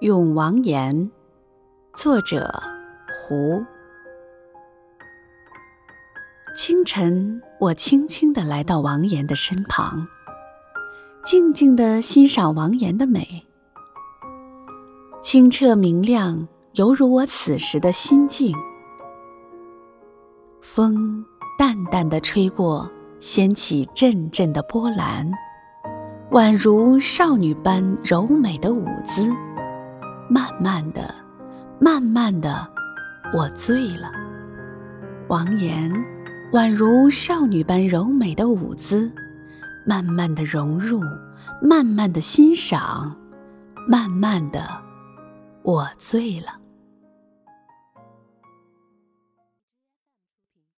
咏王岩，作者胡。清晨，我轻轻地来到王岩的身旁，静静地欣赏王岩的美，清澈明亮，犹如我此时的心境。风淡淡的吹过，掀起阵阵的波澜，宛如少女般柔美的舞姿。慢慢的，慢慢的，我醉了。王岩宛如少女般柔美的舞姿，慢慢的融入，慢慢的欣赏，慢慢的，我醉了。